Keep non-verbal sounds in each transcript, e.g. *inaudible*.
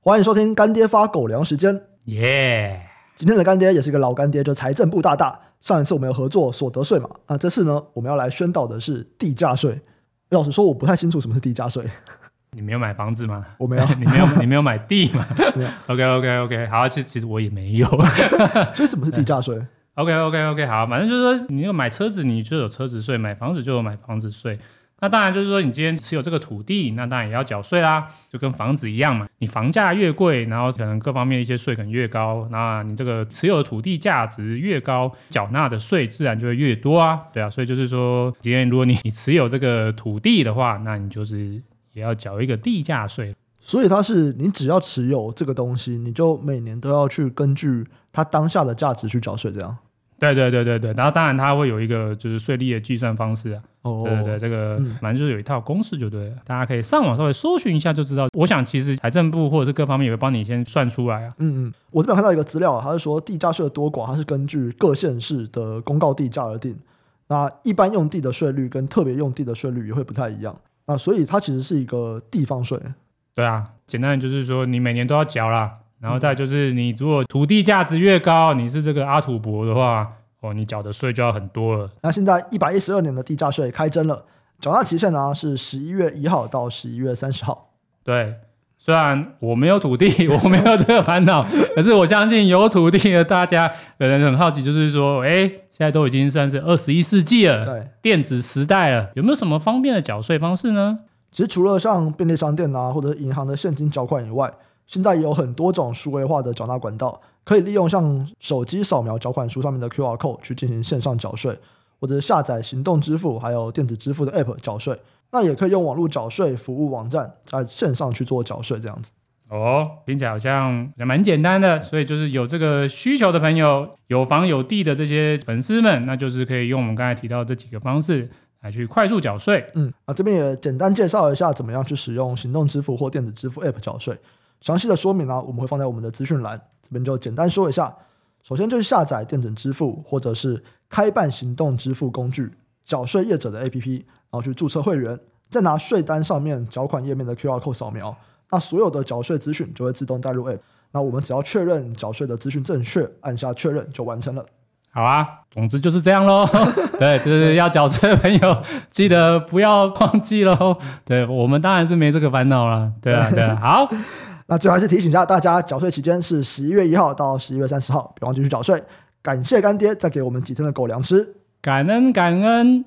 欢迎收听干爹发狗粮时间，耶！今天的干爹也是一个老干爹，就财政部大大。上一次我们有合作所得税嘛？啊，这次呢，我们要来宣导的是地价税。老实说，我不太清楚什么是地价税。你没有买房子吗？我没有。*laughs* 你没有，你没有买地吗？没有。OK，OK，OK，好，其实其实我也没有。*laughs* 所以什么是地价税？*laughs* OK，OK，OK，好，反正就是说，你那个买车子，你就有车子税；买房子就有买房子税。那当然就是说，你今天持有这个土地，那当然也要缴税啦，就跟房子一样嘛。你房价越贵，然后可能各方面一些税可能越高，那你这个持有的土地价值越高，缴纳的税自然就会越多啊。对啊，所以就是说，今天如果你 *laughs* 你持有这个土地的话，那你就是也要缴一个地价税。所以它是你只要持有这个东西，你就每年都要去根据它当下的价值去缴税，这样。对对对对对，然后当然它会有一个就是税率的计算方式啊。哦，对对对，这个反正就是有一套公式就对了，嗯、大家可以上网稍微搜寻一下就知道。我想其实财政部或者是各方面也会帮你先算出来啊。嗯嗯，我这边看到一个资料，它是说地价税的多寡，它是根据各县市的公告地价而定。那一般用地的税率跟特别用地的税率也会不太一样。那所以它其实是一个地方税。对啊，简单的就是说你每年都要缴啦，然后再就是你如果土地价值越高，你是这个阿土伯的话。哦，你缴的税就要很多了。那现在一百一十二年的地价税开征了，缴纳期限呢是十一月一号到十一月三十号。对，虽然我没有土地，*laughs* 我没有这个烦恼，可是我相信有土地的大家可能很好奇，就是说，哎，现在都已经算是二十一世纪了，对，电子时代了，有没有什么方便的缴税方式呢？其实除了像便利商店啊，或者银行的现金缴款以外，现在也有很多种数位化的缴纳管道。可以利用像手机扫描缴款书上面的 QR code 去进行线上缴税，或者下载行动支付还有电子支付的 App 缴税。那也可以用网络缴税服务网站在线上去做缴税，这样子。哦，听起来好像也蛮简单的。所以就是有这个需求的朋友，有房有地的这些粉丝们，那就是可以用我们刚才提到的这几个方式来去快速缴税。嗯，啊，这边也简单介绍一下怎么样去使用行动支付或电子支付 App 缴税。详细的说明呢，我们会放在我们的资讯栏。这边就简单说一下，首先就是下载电子支付或者是开办行动支付工具缴税业者的 APP，然后去注册会员，再拿税单上面缴款页面的 QR code 扫描，那所有的缴税资讯就会自动带入 App。那我们只要确认缴税的资讯正确，按下确认就完成了。好啊，总之就是这样喽。*laughs* 对，就是要缴税的朋友记得不要忘记喽。对，我们当然是没这个烦恼了。对啊，对啊，好。那最后还是提醒一下大家，缴税期间是十一月一号到十一月三十号，别忘记去缴税。感谢干爹再给我们几天的狗粮吃，感恩感恩。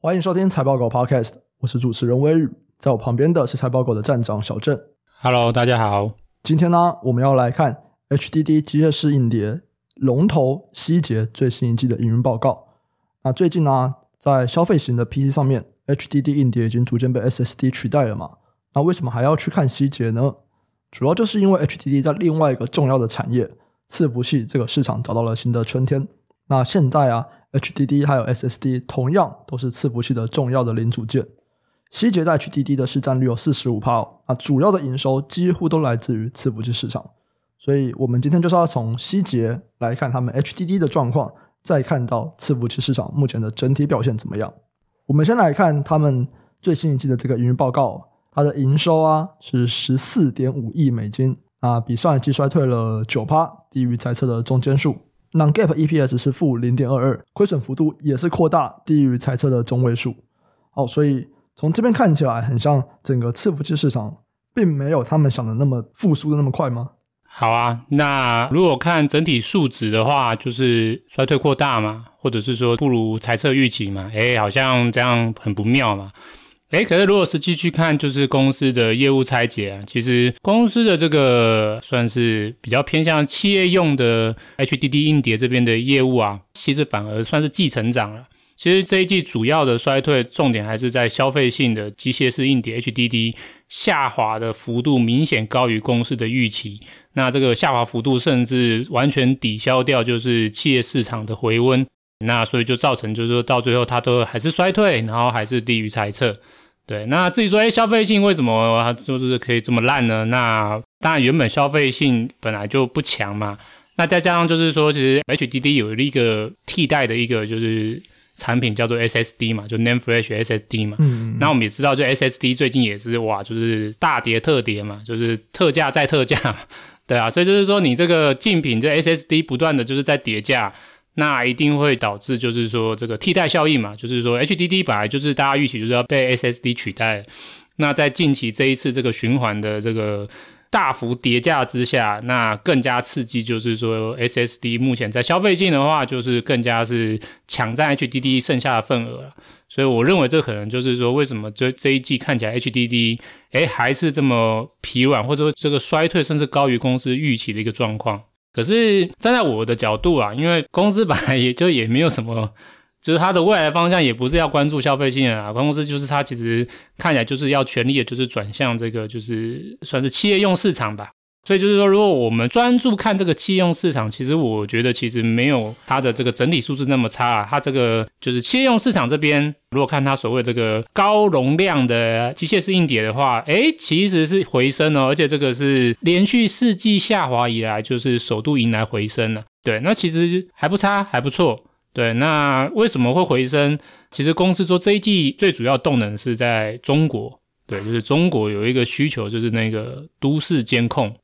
欢迎收听财报狗 Podcast，我是主持人威宇，在我旁边的是财报狗的站长小郑。Hello，大家好。今天呢，我们要来看 HDD 机械式硬碟龙头希捷最新一季的营运报告。那最近呢，在消费型的 PC 上面。HDD 硬碟已经逐渐被 SSD 取代了嘛？那为什么还要去看希捷呢？主要就是因为 HDD 在另外一个重要的产业伺服器这个市场找到了新的春天。那现在啊，HDD 还有 SSD 同样都是伺服器的重要的零组件。希捷在 HDD 的市占率有四十五%，啊，主要的营收几乎都来自于伺服器市场。所以我们今天就是要从希捷来看他们 HDD 的状况，再看到伺服器市场目前的整体表现怎么样。我们先来看他们最新一季的这个营运报告，它的营收啊是十四点五亿美金啊，比上一季衰退了九趴，低于财测的中间数。Non-GAAP EPS 是负零点二二，亏损幅度也是扩大，低于财测的中位数。好，所以从这边看起来，很像整个伺服器市场并没有他们想的那么复苏的那么快吗？好啊，那如果看整体数值的话，就是衰退扩大嘛，或者是说不如猜测预期嘛，诶，好像这样很不妙嘛。诶，可是如果实际去看，就是公司的业务拆解啊，其实公司的这个算是比较偏向企业用的 HDD 硬碟这边的业务啊，其实反而算是继成长了。其实这一季主要的衰退重点还是在消费性的机械式硬碟 HDD 下滑的幅度明显高于公司的预期，那这个下滑幅度甚至完全抵消掉就是企业市场的回温，那所以就造成就是说到最后它都还是衰退，然后还是低于猜测。对，那至于说哎消费性为什么就是可以这么烂呢？那当然原本消费性本来就不强嘛，那再加上就是说其实 HDD 有一个替代的一个就是。产品叫做 SSD 嘛，就 Name Flash SSD 嘛。嗯，那我们也知道，就 SSD 最近也是哇，就是大跌特跌嘛，就是特价再特价，*laughs* 对啊，所以就是说你这个竞品这 SSD 不断的就是在叠价，那一定会导致就是说这个替代效应嘛，就是说 HDD 本来就是大家预期就是要被 SSD 取代，那在近期这一次这个循环的这个。大幅跌价之下，那更加刺激，就是说 SSD 目前在消费性的话，就是更加是抢占 HDD 剩下的份额了。所以我认为这可能就是说，为什么这这一季看起来 HDD 哎还是这么疲软，或者说这个衰退，甚至高于公司预期的一个状况。可是站在我的角度啊，因为公司本来也就也没有什么。就是它的未来方向也不是要关注消费性啊，关公司就是它其实看起来就是要全力的，就是转向这个就是算是企业用市场吧。所以就是说，如果我们专注看这个企业用市场，其实我觉得其实没有它的这个整体数字那么差啊。它这个就是企业用市场这边，如果看它所谓这个高容量的机械式硬碟的话，诶，其实是回升哦，而且这个是连续四季下滑以来，就是首度迎来回升了。对，那其实还不差，还不错。对，那为什么会回升？其实公司说这一季最主要动能是在中国，对，就是中国有一个需求，就是那个都市监控，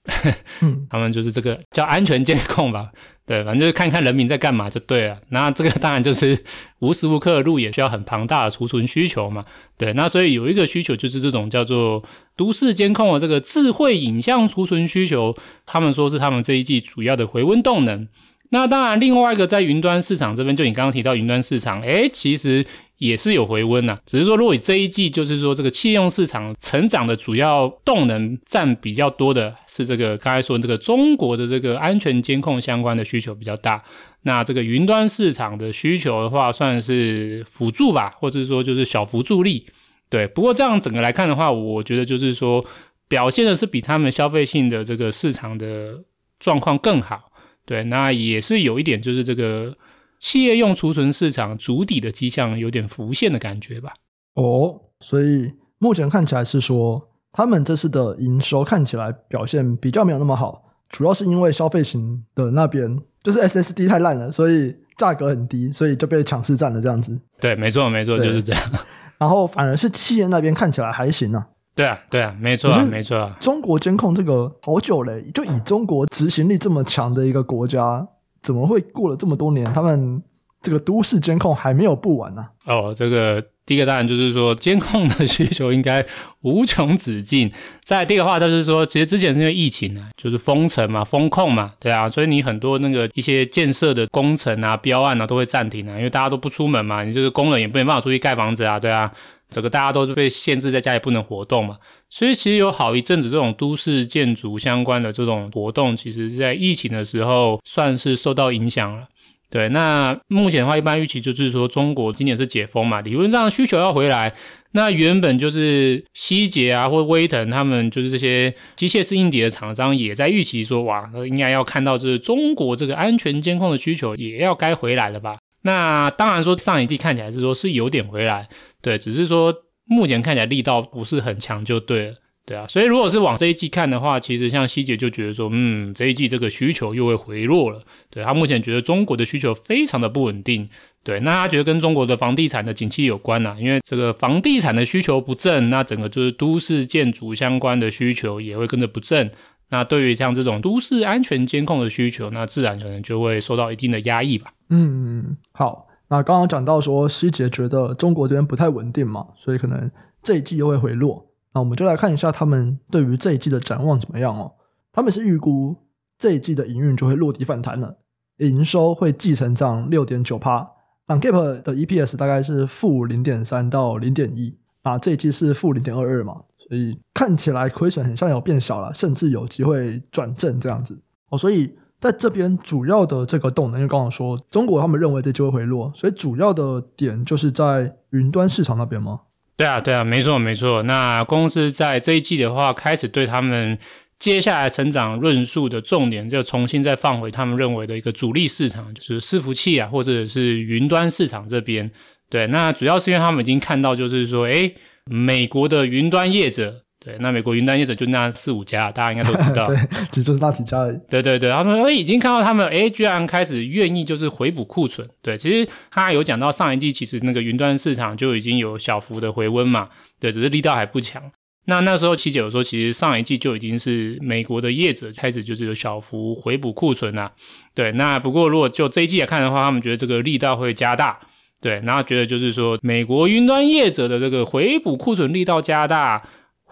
嗯，*laughs* 他们就是这个叫安全监控吧，对，反正就是看看人民在干嘛就对了。那这个当然就是 *laughs* 无时无刻的录也需要很庞大的储存需求嘛，对，那所以有一个需求就是这种叫做都市监控的这个智慧影像储存需求，他们说是他们这一季主要的回温动能。那当然，另外一个在云端市场这边，就你刚刚提到云端市场，诶，其实也是有回温呐。只是说，如果你这一季就是说这个企业用市场成长的主要动能占比较多的是这个刚才说这个中国的这个安全监控相关的需求比较大。那这个云端市场的需求的话，算是辅助吧，或者说就是小幅助力。对，不过这样整个来看的话，我觉得就是说表现的是比他们消费性的这个市场的状况更好。对，那也是有一点，就是这个企业用储存市场主底的迹象有点浮现的感觉吧。哦，所以目前看起来是说，他们这次的营收看起来表现比较没有那么好，主要是因为消费型的那边就是 SSD 太烂了，所以价格很低，所以就被抢市占了这样子。对，没错，没错，就是这样。*laughs* 然后反而是企业那边看起来还行啊。对啊，对啊，没错啊，没错啊。中国监控这个好久嘞，就以中国执行力这么强的一个国家，怎么会过了这么多年，他们这个都市监控还没有布完呢？哦，这个第一个当然就是说，监控的需求应该无穷止境。*laughs* 再第一个话就是说，其实之前是因为疫情啊，就是封城嘛、封控嘛，对啊，所以你很多那个一些建设的工程啊、标案啊都会暂停啊，因为大家都不出门嘛，你这个工人也没办法出去盖房子啊，对啊。整个大家都是被限制在家里不能活动嘛，所以其实有好一阵子这种都市建筑相关的这种活动，其实在疫情的时候算是受到影响了。对，那目前的话，一般预期就是说中国今年是解封嘛，理论上需求要回来。那原本就是希捷啊或威腾他们就是这些机械式硬碟的厂商也在预期说，哇，应该要看到这中国这个安全监控的需求也要该回来了吧。那当然说上一季看起来是说是有点回来，对，只是说目前看起来力道不是很强就对了，对啊，所以如果是往这一季看的话，其实像希捷就觉得说，嗯，这一季这个需求又会回落了，对，他目前觉得中国的需求非常的不稳定，对，那他觉得跟中国的房地产的景气有关呐，因为这个房地产的需求不振，那整个就是都市建筑相关的需求也会跟着不振。那对于像这种都市安全监控的需求，那自然可能就会受到一定的压抑吧。嗯，好。那刚刚讲到说，希捷觉得中国这边不太稳定嘛，所以可能这一季又会回落。那我们就来看一下他们对于这一季的展望怎么样哦。他们是预估这一季的营运就会落地反弹了，营收会季成长六点九趴。那 Gap 的 EPS 大概是负零点三到零点一，啊，这一季是负零点二二嘛。所以看起来亏损很像有变小了，甚至有机会转正这样子哦。所以在这边主要的这个动能，因为刚刚说中国他们认为这就会回落，所以主要的点就是在云端市场那边吗？对啊，对啊，没错没错。那公司在这一季的话，开始对他们接下来成长论述的重点，就重新再放回他们认为的一个主力市场，就是伺服器啊，或者是云端市场这边。对，那主要是因为他们已经看到，就是说，诶美国的云端业者，对，那美国云端业者就那四五家，大家应该都知道。*laughs* 对，其实就是那几家而已。对对对，他们说已经看到他们哎，居然开始愿意就是回补库存。对，其实他有讲到上一季其实那个云端市场就已经有小幅的回温嘛。对，只是力道还不强。那那时候七姐有说，其实上一季就已经是美国的业者开始就是有小幅回补库存啦。对，那不过如果就这一季来看的话，他们觉得这个力道会加大。对，然后觉得就是说美国云端业者的这个回补库存力道加大。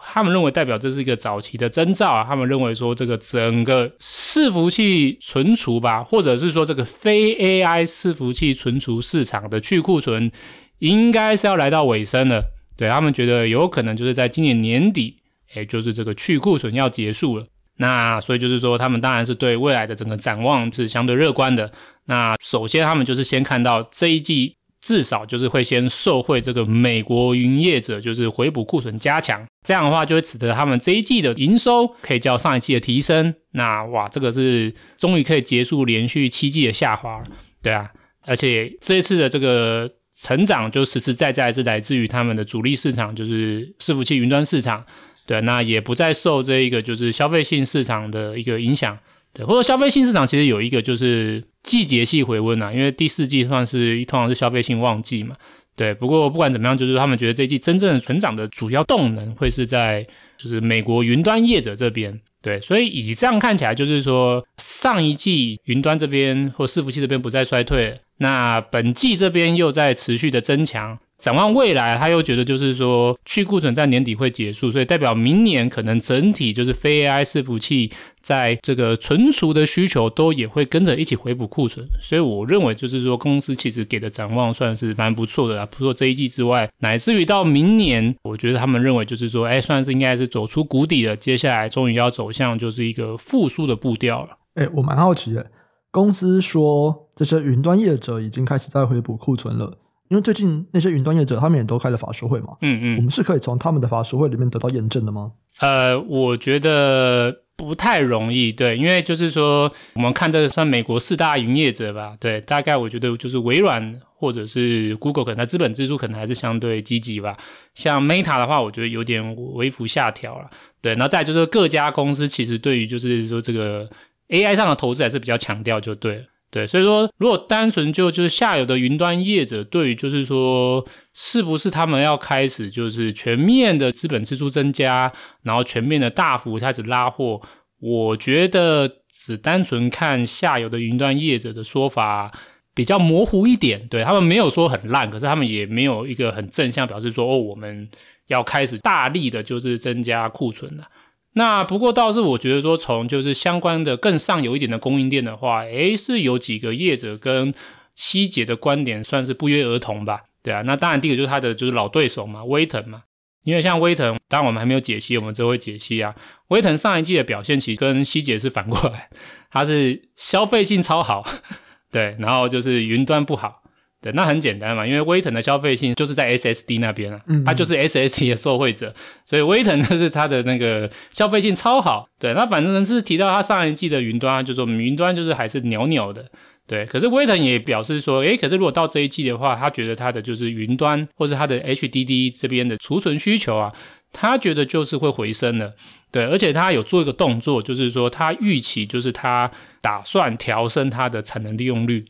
他们认为代表这是一个早期的征兆啊，他们认为说这个整个伺服器存储吧，或者是说这个非 AI 伺服器存储市场的去库存，应该是要来到尾声了。对，他们觉得有可能就是在今年年底，诶，就是这个去库存要结束了。那所以就是说，他们当然是对未来的整个展望是相对乐观的。那首先他们就是先看到这一季。至少就是会先受惠这个美国云业者，就是回补库存加强，这样的话就会使得他们这一季的营收可以较上一季的提升。那哇，这个是终于可以结束连续七季的下滑，对啊，而且这一次的这个成长就实实在在是来自于他们的主力市场，就是伺服器云端市场，对，那也不再受这一个就是消费性市场的一个影响。对，或者消费性市场其实有一个就是季节性回温啊，因为第四季算是通常是消费性旺季嘛。对，不过不管怎么样，就是他们觉得这季真正成长的主要动能会是在就是美国云端业者这边。对，所以以这样看起来，就是说上一季云端这边或伺服器这边不再衰退，那本季这边又在持续的增强。展望未来，他又觉得就是说去库存在年底会结束，所以代表明年可能整体就是非 AI 伺服器在这个存储的需求都也会跟着一起回补库存，所以我认为就是说公司其实给的展望算是蛮不错的啦。除了这一季之外，乃至于到明年，我觉得他们认为就是说，哎，算是应该是走出谷底了，接下来终于要走向就是一个复苏的步调了。哎，我蛮好奇的，公司说这些云端业者已经开始在回补库存了。因为最近那些云端业者，他们也都开了法说会嘛，嗯嗯，我们是可以从他们的法说会里面得到验证的吗？呃，我觉得不太容易，对，因为就是说，我们看这个算美国四大云业者吧，对，大概我觉得就是微软或者是 Google，可能它资本支出可能还是相对积极吧。像 Meta 的话，我觉得有点微幅下调了，对，然后再就是各家公司其实对于就是说这个 AI 上的投资还是比较强调，就对了。对，所以说，如果单纯就就是下游的云端业者，对于就是说，是不是他们要开始就是全面的资本支出增加，然后全面的大幅开始拉货，我觉得只单纯看下游的云端业者的说法比较模糊一点。对，他们没有说很烂，可是他们也没有一个很正向表示说，哦，我们要开始大力的就是增加库存了。那不过倒是我觉得说，从就是相关的更上游一点的供应链的话，诶，是有几个业者跟希捷的观点算是不约而同吧？对啊，那当然第一个就是他的就是老对手嘛，威腾嘛，因为像威腾，当然我们还没有解析，我们之后会解析啊。威腾上一季的表现其实跟希捷是反过来，它是消费性超好，*laughs* 对，然后就是云端不好。对，那很简单嘛，因为威腾的消费性就是在 SSD 那边啊，嗯嗯，它就是 SSD 的受惠者，所以威腾就是它的那个消费性超好。对，那反正是提到它上一季的云端，就说云端就是还是袅袅的。对，可是威腾也表示说，诶，可是如果到这一季的话，他觉得他的就是云端或是他的 HDD 这边的储存需求啊，他觉得就是会回升了。对，而且他有做一个动作，就是说他预期就是他打算调升它的产能利用率。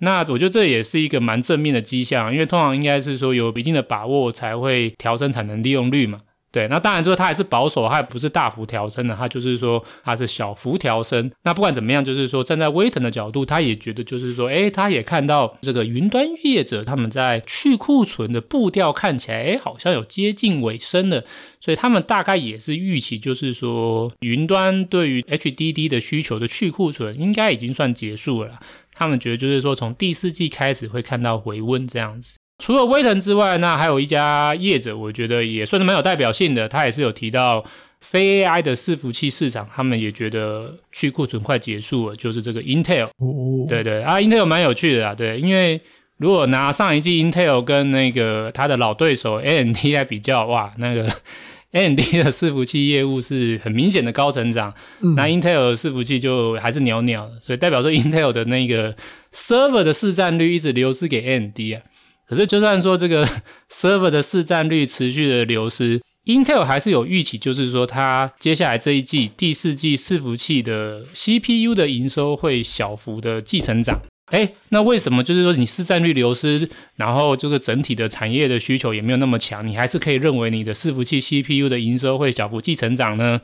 那我觉得这也是一个蛮正面的迹象，因为通常应该是说有一定的把握才会调升产能利用率嘛。对，那当然之后它还是保守，它也不是大幅调升的，它就是说它是小幅调升。那不管怎么样，就是说站在威腾的角度，他也觉得就是说，诶，他也看到这个云端业者他们在去库存的步调看起来，诶，好像有接近尾声了。所以他们大概也是预期，就是说云端对于 HDD 的需求的去库存应该已经算结束了。他们觉得就是说从第四季开始会看到回温这样子。除了威腾之外，那还有一家业者，我觉得也算是蛮有代表性的。他也是有提到非 AI 的伺服器市场，他们也觉得去库存快结束了，就是这个 Intel。哦，对对啊，Intel 蛮有趣的啊，对，因为如果拿上一季 Intel 跟那个他的老对手 AMD 来比较，哇，那个 *laughs* AMD 的伺服器业务是很明显的高成长，嗯、那 Intel 的伺服器就还是袅袅的，所以代表说 Intel 的那个 server 的市占率一直流失给 AMD 啊。可是，就算说这个 *laughs* server 的市占率持续的流失 Intel 还是有预期，就是说它接下来这一季第四季伺服器的 CPU 的营收会小幅的继成长。哎，那为什么就是说你市占率流失，然后这个整体的产业的需求也没有那么强，你还是可以认为你的伺服器 CPU 的营收会小幅季成长呢？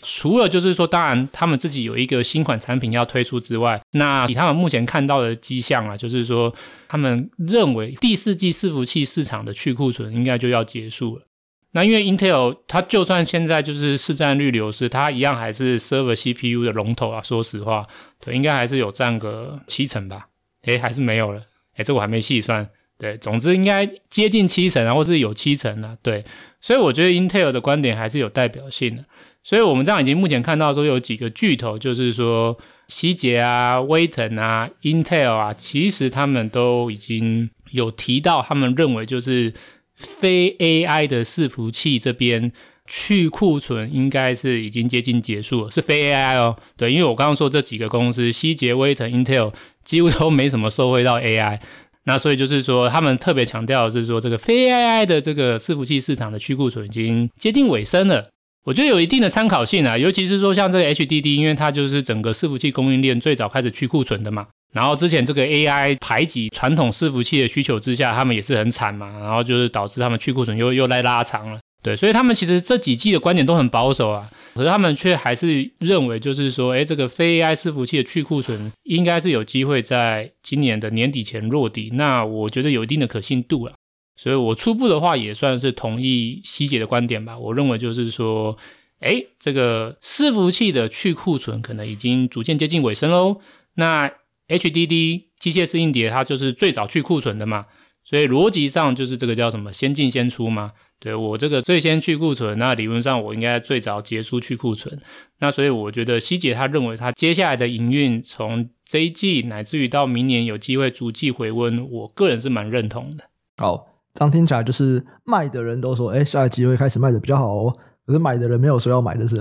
除了就是说，当然他们自己有一个新款产品要推出之外，那以他们目前看到的迹象啊，就是说他们认为第四季伺服器市场的去库存应该就要结束了。那因为 Intel 它就算现在就是市占率流失，它一样还是 server CPU 的龙头啊。说实话，对，应该还是有占个七成吧？诶，还是没有了？诶，这我还没细算。对，总之应该接近七成啊，或是有七成啊。对，所以我觉得 Intel 的观点还是有代表性的。所以我们这样已经目前看到说有几个巨头，就是说希捷啊、威腾啊、Intel 啊，其实他们都已经有提到，他们认为就是。非 AI 的伺服器这边去库存应该是已经接近结束了，是非 AI 哦。对，因为我刚刚说这几个公司，希捷、威腾、Intel 几乎都没什么收回到 AI，那所以就是说他们特别强调的是说这个非 AI 的这个伺服器市场的去库存已经接近尾声了。我觉得有一定的参考性啊，尤其是说像这个 HDD，因为它就是整个伺服器供应链最早开始去库存的嘛。然后之前这个 AI 排挤传统伺服器的需求之下，他们也是很惨嘛，然后就是导致他们去库存又又来拉长了，对，所以他们其实这几季的观点都很保守啊，可是他们却还是认为就是说，诶，这个非 AI 伺服器的去库存应该是有机会在今年的年底前落地，那我觉得有一定的可信度了，所以我初步的话也算是同意希姐的观点吧，我认为就是说，诶，这个伺服器的去库存可能已经逐渐接近尾声喽，那。HDD 机械式硬碟，它就是最早去库存的嘛，所以逻辑上就是这个叫什么先进先出嘛。对，我这个最先去库存，那理论上我应该最早结束去库存。那所以我觉得希姐她认为她接下来的营运从这一季乃至于到明年有机会逐季回温，我个人是蛮认同的。好，这样听起来就是卖的人都说，哎，下一季会开始卖的比较好哦。可是买的人没有说要买的是，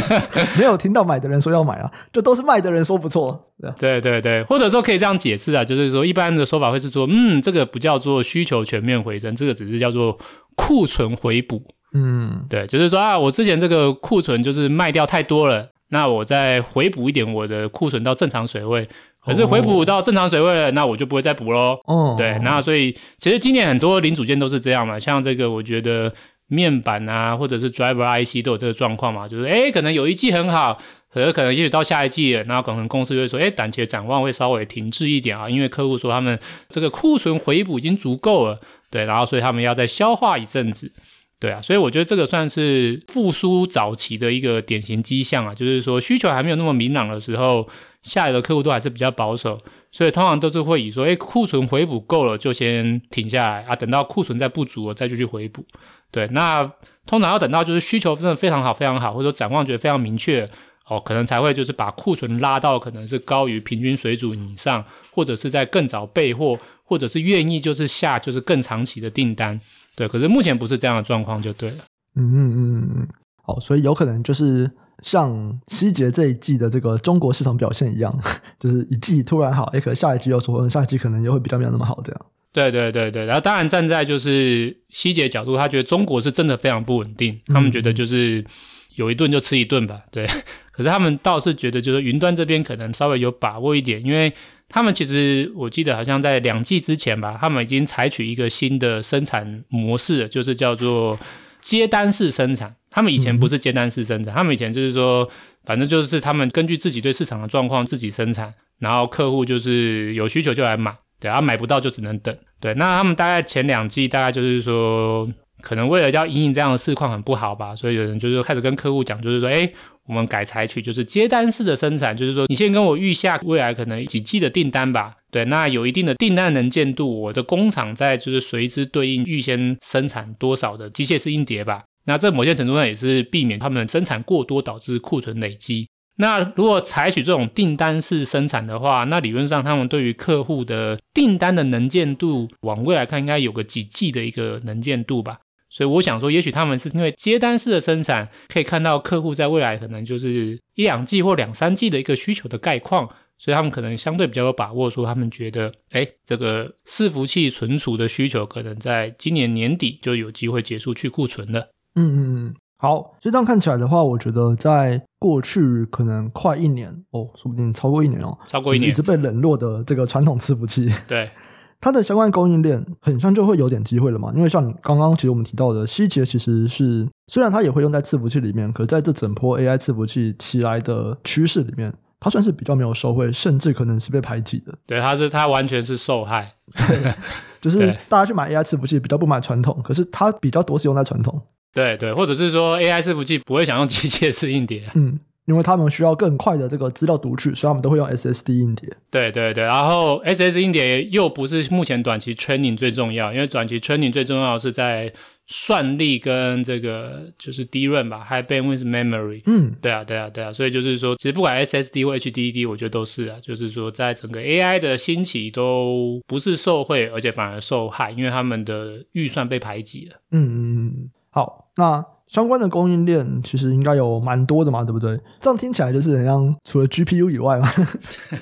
*laughs* 没有听到买的人说要买啊，就都是卖的人说不错。对对对，或者说可以这样解释啊，就是说一般的说法会是说，嗯，这个不叫做需求全面回升，这个只是叫做库存回补。嗯，对，就是说啊，我之前这个库存就是卖掉太多了，那我再回补一点我的库存到正常水位。可是回补到正常水位了，那我就不会再补喽。哦，对，那所以其实今年很多零组件都是这样嘛，像这个我觉得。面板啊，或者是 driver IC 都有这个状况嘛，就是诶可能有一季很好，可是可能也许到下一季了，然后可能公司就会说，诶短期的展望会稍微停滞一点啊，因为客户说他们这个库存回补已经足够了，对，然后所以他们要再消化一阵子，对啊，所以我觉得这个算是复苏早期的一个典型迹象啊，就是说需求还没有那么明朗的时候，下游的客户都还是比较保守，所以通常都是会以说，诶库存回补够了就先停下来。啊，等到库存再不足了再继续回补。对，那通常要等到就是需求真的非常好，非常好，或者说展望觉得非常明确哦，可能才会就是把库存拉到可能是高于平均水准以上，或者是在更早备货，或者是愿意就是下就是更长期的订单。对，可是目前不是这样的状况就对了。嗯嗯嗯嗯，好，所以有可能就是像希捷这一季的这个中国市场表现一样，*laughs* 就是一季突然好，也可能下一季又说，下一季可能又会比较没有那么好这样。对对对对，然后当然站在就是希捷角度，他觉得中国是真的非常不稳定，他们觉得就是有一顿就吃一顿吧，对。可是他们倒是觉得就是云端这边可能稍微有把握一点，因为他们其实我记得好像在两季之前吧，他们已经采取一个新的生产模式，就是叫做接单式生产。他们以前不是接单式生产，他们以前就是说，反正就是他们根据自己对市场的状况自己生产，然后客户就是有需求就来买。对啊，买不到就只能等。对，那他们大概前两季大概就是说，可能为了要因应这样的市况很不好吧，所以有人就是开始跟客户讲，就是说，哎，我们改采取就是接单式的生产，就是说你先跟我预下未来可能几季的订单吧。对，那有一定的订单能见度，我的工厂在就是随之对应预先生产多少的机械式硬碟吧。那这某些程度上也是避免他们生产过多导致库存累积。那如果采取这种订单式生产的话，那理论上他们对于客户的订单的能见度，往未来看应该有个几季的一个能见度吧。所以我想说，也许他们是因为接单式的生产，可以看到客户在未来可能就是一两季或两三季的一个需求的概况，所以他们可能相对比较有把握，说他们觉得，哎，这个伺服器存储的需求可能在今年年底就有机会结束去库存了。嗯嗯嗯，好，所以这样看起来的话，我觉得在过去可能快一年哦，说不定超过一年哦，超过一年，一直被冷落的这个传统伺服器，对。它的相关供应链很像就会有点机会了嘛，因为像你刚刚其实我们提到的，希捷其实是虽然它也会用在伺服器里面，可是在这整波 AI 伺服器起来的趋势里面，它算是比较没有受惠，甚至可能是被排挤的。对，它是它完全是受害，*laughs* 就是大家去买 AI 伺服器比较不买传统，可是它比较多是用在传统。对对，或者是说 AI 伺服器不会想用机械式硬碟，嗯。因为他们需要更快的这个资料读取，所以他们都会用 SSD 硬碟。对对对，然后 SSD 硬碟又不是目前短期 training 最重要，因为短期 training 最重要的是在算力跟这个就是 DRAM 吧，High Bandwidth Memory。嗯，对啊对啊对啊，所以就是说，其实不管 SSD 或 HDD，我觉得都是啊，就是说在整个 AI 的兴起都不是受惠，而且反而受害，因为他们的预算被排挤了。嗯嗯嗯，好，那。相关的供应链其实应该有蛮多的嘛，对不对？这样听起来就是很像除了 GPU 以外嘛，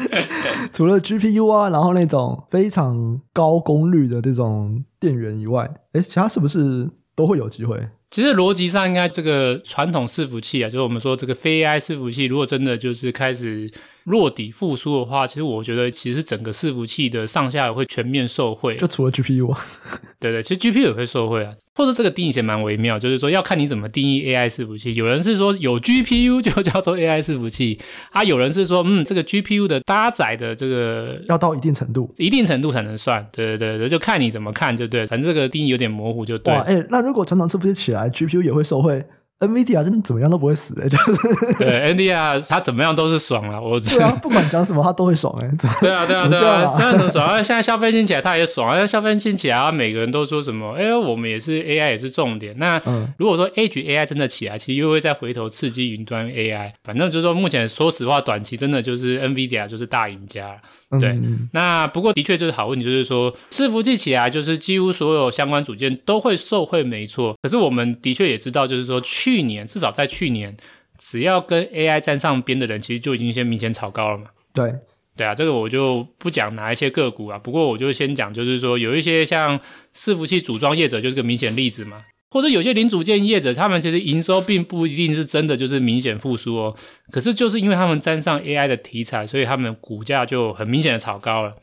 *laughs* 除了 GPU 啊，然后那种非常高功率的这种电源以外，诶，其他是不是都会有机会？其实逻辑上应该这个传统伺服器啊，就是我们说这个非 AI 伺服器，如果真的就是开始落底复苏的话，其实我觉得其实整个伺服器的上下会全面受惠。就除了 GPU 啊，*laughs* 对对，其实 GPU 也会受惠啊。或者这个定义其实蛮微妙，就是说要看你怎么定义 AI 伺服器。有人是说有 GPU 就叫做 AI 伺服器啊，有人是说嗯，这个 GPU 的搭载的这个要到一定程度，一定程度才能算。对对对，就看你怎么看就对，反正这个定义有点模糊就对。哇，哎、欸，那如果传统伺服器起来，GPU 也会受惠。NVIDIA 真的怎么样都不会死的，*laughs* 就是对 NVIDIA 它怎么样都是爽了，我不管讲什么它都会爽 *laughs* 哎，对啊对啊对啊，现在很爽 *laughs* 啊，现在消费性起来它也爽啊，消费性起来每个人都说什么，哎、欸，我们也是 AI 也是重点。那如果说 Edge AI 真的起来，其实又会再回头刺激云端 AI，反正就是说目前说实话，短期真的就是 NVIDIA 就是大赢家。对，嗯、那不过的确就是好问题，就是说伺服器起来，就是几乎所有相关组件都会受惠，没错。可是我们的确也知道，就是说去年至少在去年，只要跟 AI 站上边的人，其实就已经先明显炒高了嘛。对，对啊，这个我就不讲哪一些个股啊，不过我就先讲，就是说有一些像伺服器组装业者就是个明显例子嘛。或者有些零组件业者，他们其实营收并不一定是真的就是明显复苏哦，可是就是因为他们沾上 AI 的题材，所以他们股价就很明显的炒高了。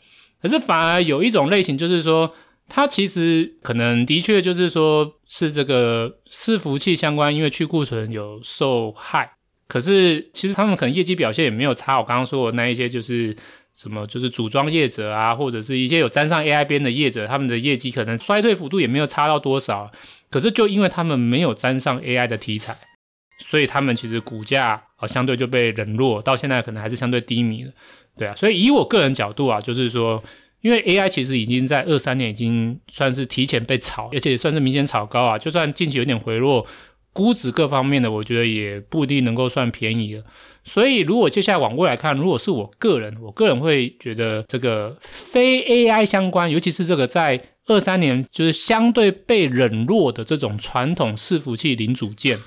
可是反而有一种类型，就是说它其实可能的确就是说是这个伺服器相关，因为去库存有受害，可是其实他们可能业绩表现也没有差。我刚刚说的那一些就是。什么就是组装业者啊，或者是一些有沾上 AI 边的业者，他们的业绩可能衰退幅度也没有差到多少。可是就因为他们没有沾上 AI 的题材，所以他们其实股价啊相对就被冷落，到现在可能还是相对低迷的。对啊，所以以我个人角度啊，就是说，因为 AI 其实已经在二三年已经算是提前被炒，而且算是明显炒高啊，就算近期有点回落。估值各方面的，我觉得也不一定能够算便宜了。所以，如果接下来往未来看，如果是我个人，我个人会觉得这个非 AI 相关，尤其是这个在二三年就是相对被冷落的这种传统伺服器零组件，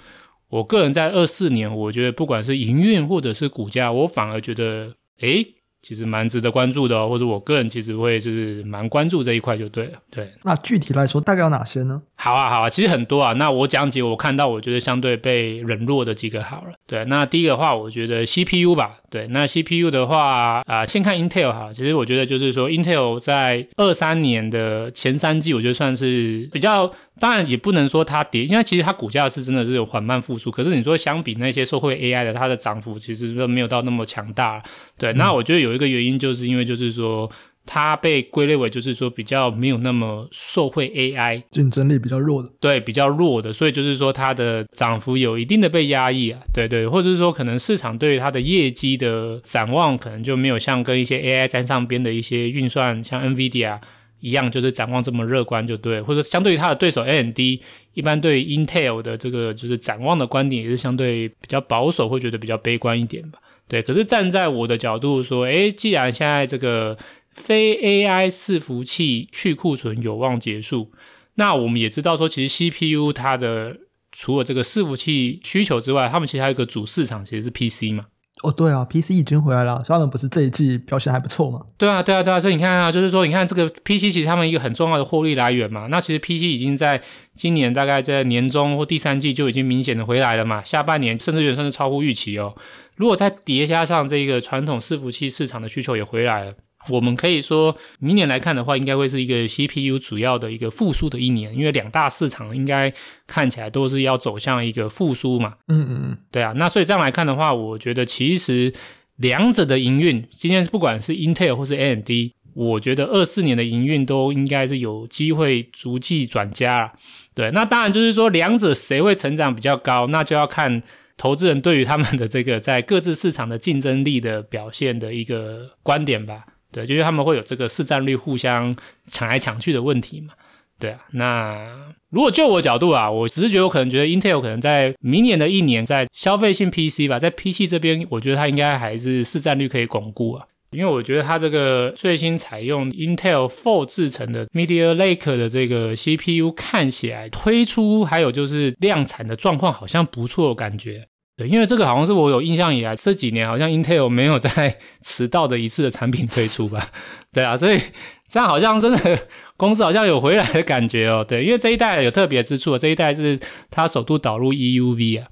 我个人在二四年，我觉得不管是营运或者是股价，我反而觉得，诶。其实蛮值得关注的哦，或者我个人其实会就是蛮关注这一块就对了。对，那具体来说大概有哪些呢？好啊，好啊，其实很多啊。那我讲几我看到我觉得相对被冷落的几个好了。对，那第一个的话，我觉得 CPU 吧。对，那 CPU 的话啊，呃，先看 Intel 哈。其实我觉得就是说，Intel 在二三年的前三季，我觉得算是比较，当然也不能说它跌，因为其实它股价是真的是有缓慢复苏。可是你说相比那些受惠 AI 的，它的涨幅其实都没有到那么强大。对，那我觉得有一个原因，就是因为就是说。它被归类为就是说比较没有那么受惠 AI，竞争力比较弱的，对，比较弱的，所以就是说它的涨幅有一定的被压抑啊，对对，或者是说可能市场对于它的业绩的展望可能就没有像跟一些 AI 沾上边的一些运算，像 NVIDIA 一样，就是展望这么乐观就对，或者相对于它的对手 AMD，一般对于 Intel 的这个就是展望的观点也是相对比较保守，会觉得比较悲观一点吧，对。可是站在我的角度说，诶，既然现在这个非 AI 伺服器去库存有望结束，那我们也知道说，其实 CPU 它的除了这个伺服器需求之外，他们其实还有一个主市场其实是 PC 嘛。哦，对啊，PC 已经回来了，虽然不是这一季表现还不错嘛。对啊，对啊，对啊，所以你看啊，就是说，你看这个 PC 其实他们一个很重要的获利来源嘛。那其实 PC 已经在今年大概在年中或第三季就已经明显的回来了嘛。下半年甚至远甚至超乎预期哦。如果再叠加上这个传统伺服器市场的需求也回来了。我们可以说，明年来看的话，应该会是一个 CPU 主要的一个复苏的一年，因为两大市场应该看起来都是要走向一个复苏嘛。嗯嗯嗯，对啊。那所以这样来看的话，我觉得其实两者的营运，今天不管是 Intel 或是 AMD，我觉得二四年的营运都应该是有机会逐季转佳了。对，那当然就是说两者谁会成长比较高，那就要看投资人对于他们的这个在各自市场的竞争力的表现的一个观点吧。对，就是他们会有这个市占率互相抢来抢去的问题嘛。对啊，那如果就我角度啊，我只是觉得我可能觉得 Intel 可能在明年的一年，在消费性 PC 吧，在 PC 这边，我觉得它应该还是市占率可以巩固啊。因为我觉得它这个最新采用 Intel Four 制成的 Media Lake 的这个 CPU 看起来推出还有就是量产的状况好像不错感觉。对，因为这个好像是我有印象以来这几年好像 Intel 没有在 *laughs* 迟到的一次的产品推出吧？对啊，所以这样好像真的公司好像有回来的感觉哦。对，因为这一代有特别之处，这一代是它首度导入 EUV 啊。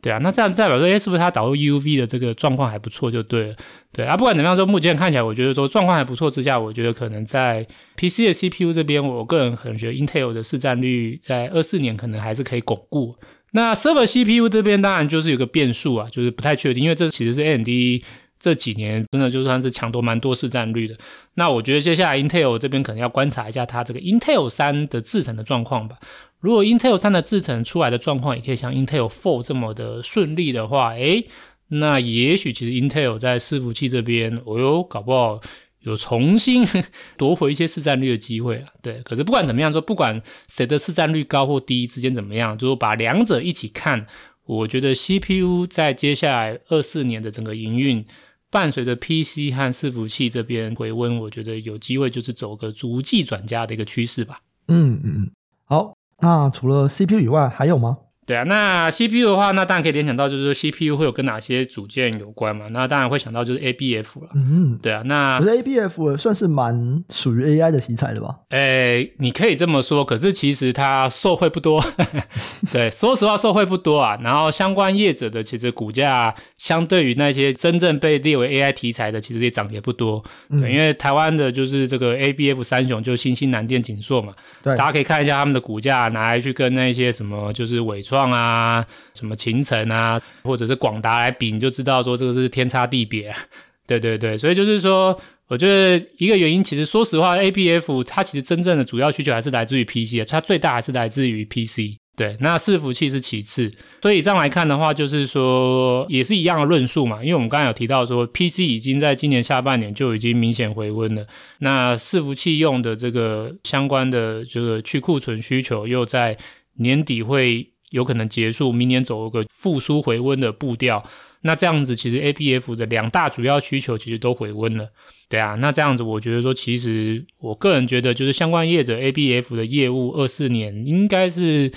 对啊，那这样代表说，诶，是不是它导入 EUV 的这个状况还不错就对了？对啊，不管怎么样说，目前看起来我觉得说状况还不错之下，我觉得可能在 PC 的 CPU 这边，我个人可能觉得 Intel 的市占率在二四年可能还是可以巩固。那 Server CPU 这边当然就是有个变数啊，就是不太确定，因为这其实是 AMD 这几年真的就算是抢夺蛮多市占率的。那我觉得接下来 Intel 这边可能要观察一下它这个 Intel 三的制程的状况吧。如果 Intel 三的制程出来的状况也可以像 Intel Four 这么的顺利的话，诶，那也许其实 Intel 在伺服器这边，哦哟，搞不好。有重新 *laughs* 夺回一些市占率的机会了，对。可是不管怎么样说，不管谁的市占率高或低之间怎么样，就是把两者一起看，我觉得 CPU 在接下来二四年的整个营运，伴随着 PC 和伺服器这边回温，我觉得有机会就是走个逐季转佳的一个趋势吧。嗯嗯嗯，好，那除了 CPU 以外还有吗？对啊，那 CPU 的话，那当然可以联想到，就是说 CPU 会有跟哪些组件有关嘛？那当然会想到就是 ABF 了。嗯，对啊，那可是 ABF 算是蛮属于 AI 的题材的吧？诶，你可以这么说，可是其实它受惠不多。*laughs* 对，说实话受惠不多啊。然后相关业者的其实股价，相对于那些真正被列为 AI 题材的，其实也涨也不多。对，嗯、因为台湾的就是这个 ABF 三雄，就新兴、南电、景硕嘛。对，大家可以看一下他们的股价，拿来去跟那些什么就是伟创。啊，什么勤诚啊，或者是广达来比，你就知道说这个是天差地别。*laughs* 对对对，所以就是说，我觉得一个原因，其实说实话，ABF 它其实真正的主要需求还是来自于 PC，它最大还是来自于 PC。对，那伺服器是其次。所以这样来看的话，就是说也是一样的论述嘛。因为我们刚才有提到说，PC 已经在今年下半年就已经明显回温了，那伺服器用的这个相关的这个去库存需求又在年底会。有可能结束，明年走一个复苏回温的步调。那这样子，其实 ABF 的两大主要需求其实都回温了，对啊。那这样子，我觉得说，其实我个人觉得，就是相关业者 ABF 的业务，二四年应该是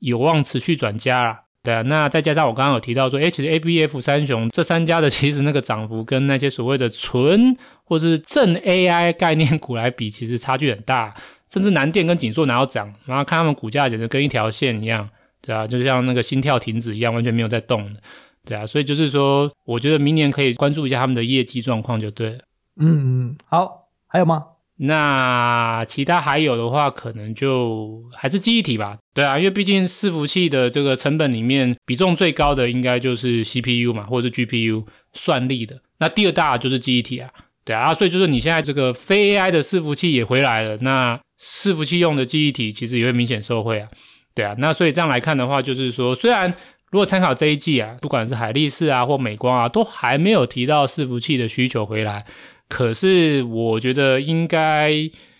有望持续转佳啦，对啊。那再加上我刚刚有提到说，诶，其实 ABF 三雄这三家的，其实那个涨幅跟那些所谓的纯或是正 AI 概念股来比，其实差距很大，甚至南电跟景硕哪有涨，然后看他们股价简直跟一条线一样。对啊，就像那个心跳停止一样，完全没有在动的。对啊，所以就是说，我觉得明年可以关注一下他们的业绩状况就对了。嗯嗯，好，还有吗？那其他还有的话，可能就还是记忆体吧。对啊，因为毕竟伺服器的这个成本里面比重最高的应该就是 CPU 嘛，或者是 GPU 算力的。那第二大就是记忆体啊。对啊，所以就是你现在这个非 AI 的伺服器也回来了，那伺服器用的记忆体其实也会明显受惠啊。对啊，那所以这样来看的话，就是说，虽然如果参考这一季啊，不管是海力士啊或美光啊，都还没有提到伺服器的需求回来，可是我觉得应该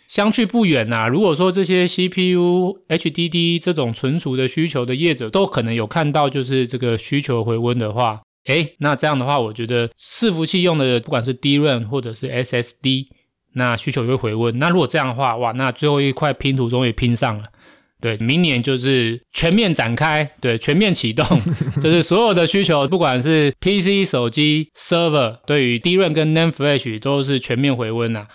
相去不远呐、如果说这些 CPU、HDD 这种存储的需求的业者都可能有看到，就是这个需求回温的话，诶，那这样的话，我觉得伺服器用的不管是 DRAM 或者是 SSD，那需求也会回温。那如果这样的话，哇，那最后一块拼图终于拼上了。对，明年就是全面展开，对，全面启动，*laughs* 就是所有的需求，不管是 PC、手机、Server，对于 DRAM 跟 NAND Flash 都是全面回温啊。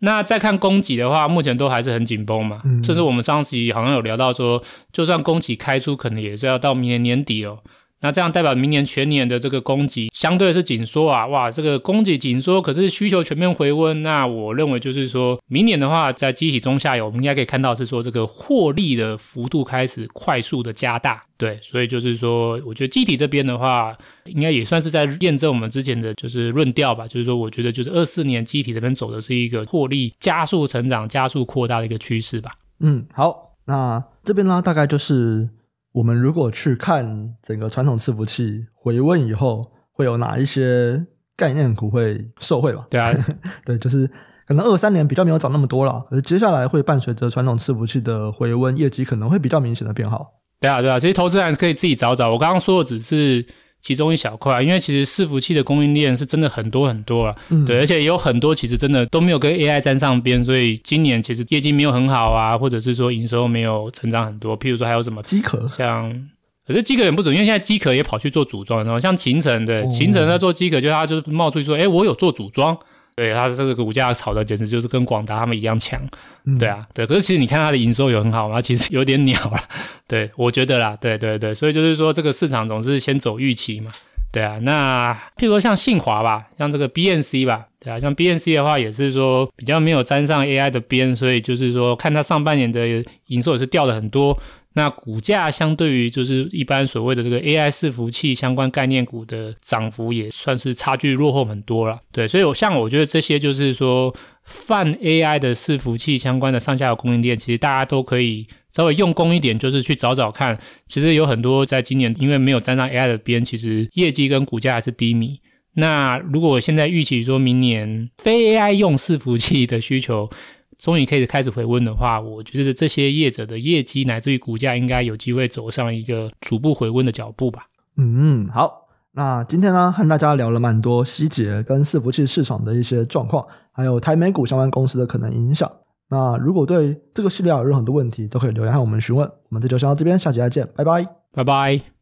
那再看供给的话，目前都还是很紧绷嘛，嗯、甚至我们上期好像有聊到说，就算供给开出，可能也是要到明年年底哦。那这样代表明年全年的这个供给相对是紧缩啊，哇，这个供给紧缩，可是需求全面回温。那我认为就是说明年的话，在机体中下游，我们应该可以看到是说这个获利的幅度开始快速的加大。对，所以就是说，我觉得机体这边的话，应该也算是在验证我们之前的就是论调吧。就是说，我觉得就是二四年机体这边走的是一个获利加速成长、加速扩大的一个趋势吧。嗯，好，那这边呢，大概就是。我们如果去看整个传统伺服器回温以后，会有哪一些概念股会受惠吧？对啊，*laughs* 对，就是可能二三年比较没有涨那么多了，可是接下来会伴随着传统伺服器的回温，业绩可能会比较明显的变好。对啊，对啊，其实投资人可以自己找找。我刚刚说的只是。其中一小块，因为其实伺服器的供应链是真的很多很多了，嗯、对，而且也有很多其实真的都没有跟 AI 沾上边，所以今年其实业绩没有很好啊，或者是说营收没有成长很多。譬如说还有什么机壳，像可是机壳也不准，因为现在机壳也跑去做组装，然后像秦晨的勤诚在做机壳，就他就冒出去说，哎，我有做组装。对，它这个股价炒的简直就是跟广达他们一样强，嗯、对啊，对。可是其实你看它的营收有很好吗？其实有点鸟了。对，我觉得啦，对对对，所以就是说这个市场总是先走预期嘛，对啊。那譬如说像信华吧，像这个 BNC 吧，对啊，像 BNC 的话也是说比较没有沾上 AI 的边，所以就是说看它上半年的营收也是掉了很多。那股价相对于就是一般所谓的这个 AI 伺服器相关概念股的涨幅也算是差距落后很多了，对，所以我像我觉得这些就是说泛 AI 的伺服器相关的上下游供应链，其实大家都可以稍微用功一点，就是去找找看，其实有很多在今年因为没有沾上 AI 的边，其实业绩跟股价还是低迷。那如果现在预期说明年非 AI 用伺服器的需求，终于可以开始回温的话，我觉得这些业者的业绩乃至于股价应该有机会走上一个逐步回温的脚步吧。嗯，好，那今天呢，和大家聊了蛮多希捷跟伺服器市场的一些状况，还有台美股相关公司的可能影响。那如果对这个系列有任何的问题，都可以留言和我们询问。我们这就先到这边，下期再见，拜拜，拜拜。